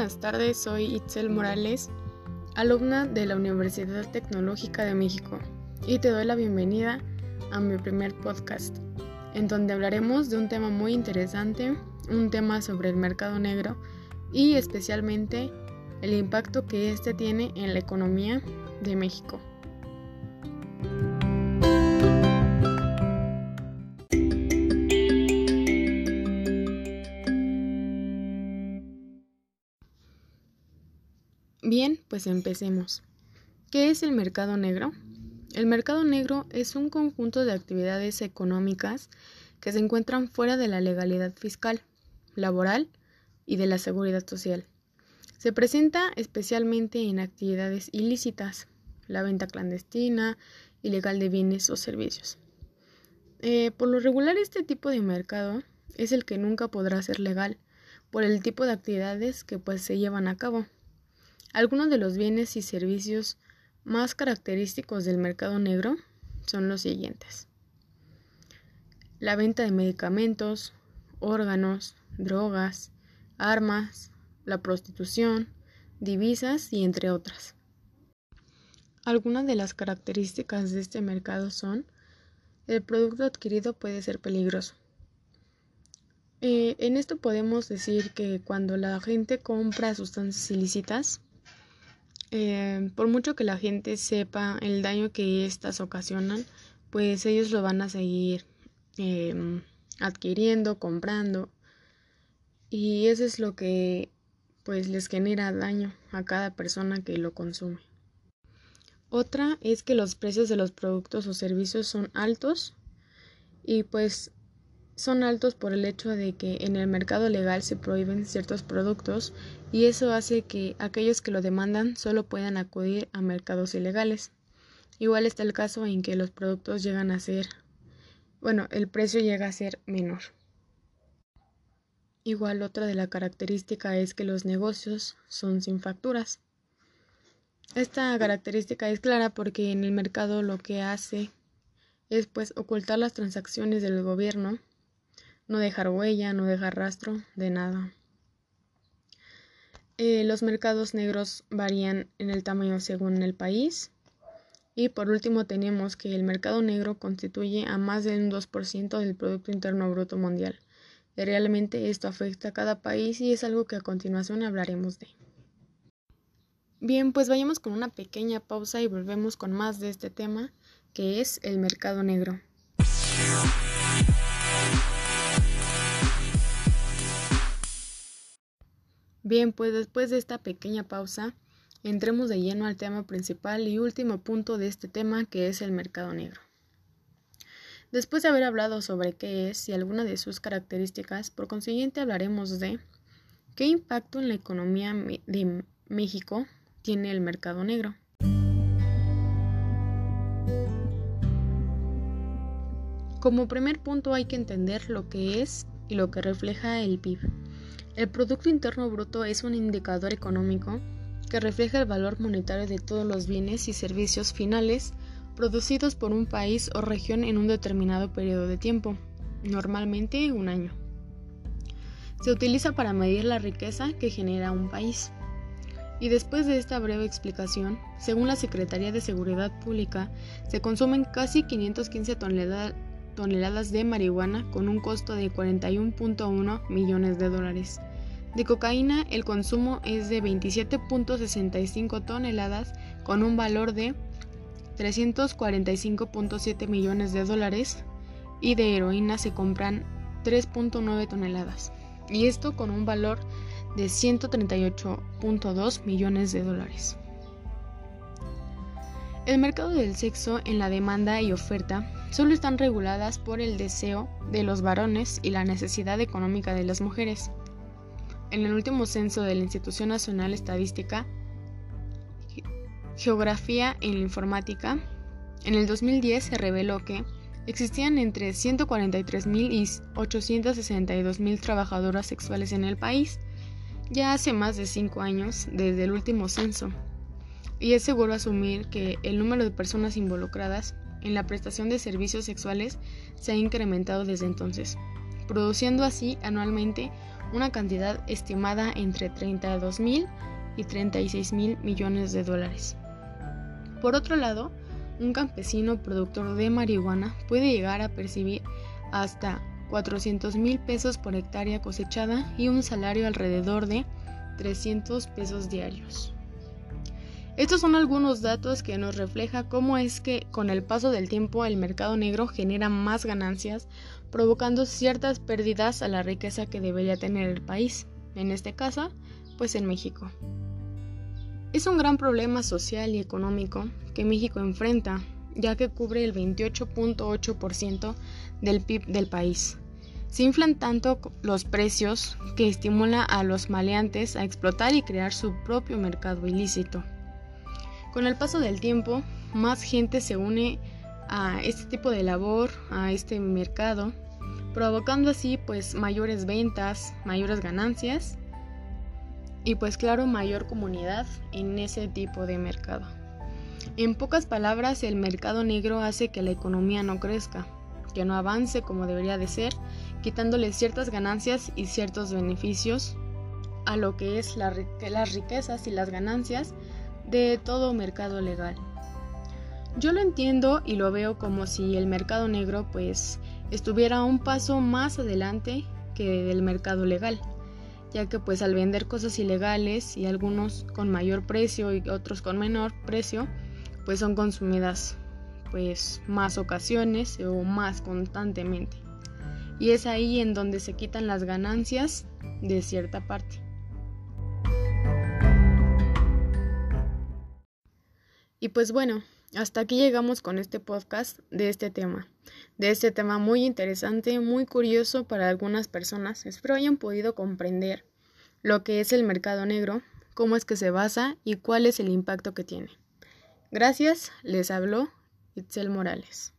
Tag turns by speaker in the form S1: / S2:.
S1: buenas tardes, soy Itzel Morales, alumna de la Universidad Tecnológica de México, y te doy la bienvenida a mi primer podcast, en donde hablaremos de un tema muy interesante, un tema sobre el mercado negro y especialmente el impacto que este tiene en la economía de México. Bien, pues empecemos. ¿Qué es el mercado negro? El mercado negro es un conjunto de actividades económicas que se encuentran fuera de la legalidad fiscal, laboral y de la seguridad social. Se presenta especialmente en actividades ilícitas, la venta clandestina, ilegal de bienes o servicios. Eh, por lo regular este tipo de mercado es el que nunca podrá ser legal por el tipo de actividades que pues se llevan a cabo. Algunos de los bienes y servicios más característicos del mercado negro son los siguientes. La venta de medicamentos, órganos, drogas, armas, la prostitución, divisas y entre otras. Algunas de las características de este mercado son el producto adquirido puede ser peligroso. Eh, en esto podemos decir que cuando la gente compra sustancias ilícitas, eh, por mucho que la gente sepa el daño que éstas ocasionan, pues ellos lo van a seguir em, adquiriendo, comprando. Y eso es lo que pues les genera daño a cada persona que lo consume. Otra es que los precios de los productos o servicios son altos y pues son altos por el hecho de que en el mercado legal se prohíben ciertos productos y eso hace que aquellos que lo demandan solo puedan acudir a mercados ilegales. Igual está el caso en que los productos llegan a ser, bueno, el precio llega a ser menor. Igual otra de la característica es que los negocios son sin facturas. Esta característica es clara porque en el mercado lo que hace es pues ocultar las transacciones del gobierno no dejar huella, no dejar rastro de nada. Eh, los mercados negros varían en el tamaño según el país. Y por último tenemos que el mercado negro constituye a más del un 2% del Producto Interno Bruto Mundial. Y realmente esto afecta a cada país y es algo que a continuación hablaremos de. Bien, pues vayamos con una pequeña pausa y volvemos con más de este tema que es el mercado negro. Bien, pues después de esta pequeña pausa, entremos de lleno al tema principal y último punto de este tema que es el mercado negro. Después de haber hablado sobre qué es y algunas de sus características, por consiguiente hablaremos de qué impacto en la economía de México tiene el mercado negro. Como primer punto hay que entender lo que es y lo que refleja el PIB. El Producto Interno Bruto es un indicador económico que refleja el valor monetario de todos los bienes y servicios finales producidos por un país o región en un determinado periodo de tiempo, normalmente un año. Se utiliza para medir la riqueza que genera un país. Y después de esta breve explicación, según la Secretaría de Seguridad Pública, se consumen casi 515 toneladas toneladas de marihuana con un costo de 41.1 millones de dólares. De cocaína el consumo es de 27.65 toneladas con un valor de 345.7 millones de dólares y de heroína se compran 3.9 toneladas y esto con un valor de 138.2 millones de dólares. El mercado del sexo en la demanda y oferta solo están reguladas por el deseo de los varones y la necesidad económica de las mujeres. En el último censo de la Institución Nacional Estadística, Geografía la Informática, en el 2010 se reveló que existían entre 143.000 y 862.000 trabajadoras sexuales en el país, ya hace más de cinco años desde el último censo y es seguro asumir que el número de personas involucradas en la prestación de servicios sexuales se ha incrementado desde entonces, produciendo así anualmente una cantidad estimada entre 32 mil y 36 mil millones de dólares. Por otro lado, un campesino productor de marihuana puede llegar a percibir hasta 400 mil pesos por hectárea cosechada y un salario alrededor de 300 pesos diarios. Estos son algunos datos que nos refleja cómo es que con el paso del tiempo el mercado negro genera más ganancias, provocando ciertas pérdidas a la riqueza que debería tener el país, en este caso, pues en México. Es un gran problema social y económico que México enfrenta, ya que cubre el 28.8% del PIB del país. Se inflan tanto los precios que estimula a los maleantes a explotar y crear su propio mercado ilícito. Con el paso del tiempo, más gente se une a este tipo de labor, a este mercado, provocando así pues mayores ventas, mayores ganancias y pues claro mayor comunidad en ese tipo de mercado. En pocas palabras, el mercado negro hace que la economía no crezca, que no avance como debería de ser, quitándole ciertas ganancias y ciertos beneficios a lo que es las riquezas y las ganancias de todo mercado legal. Yo lo entiendo y lo veo como si el mercado negro pues estuviera un paso más adelante que el mercado legal, ya que pues al vender cosas ilegales y algunos con mayor precio y otros con menor precio, pues son consumidas pues más ocasiones o más constantemente. Y es ahí en donde se quitan las ganancias de cierta parte. Y pues bueno, hasta aquí llegamos con este podcast de este tema, de este tema muy interesante, muy curioso para algunas personas. Espero hayan podido comprender lo que es el mercado negro, cómo es que se basa y cuál es el impacto que tiene. Gracias, les habló Itzel Morales.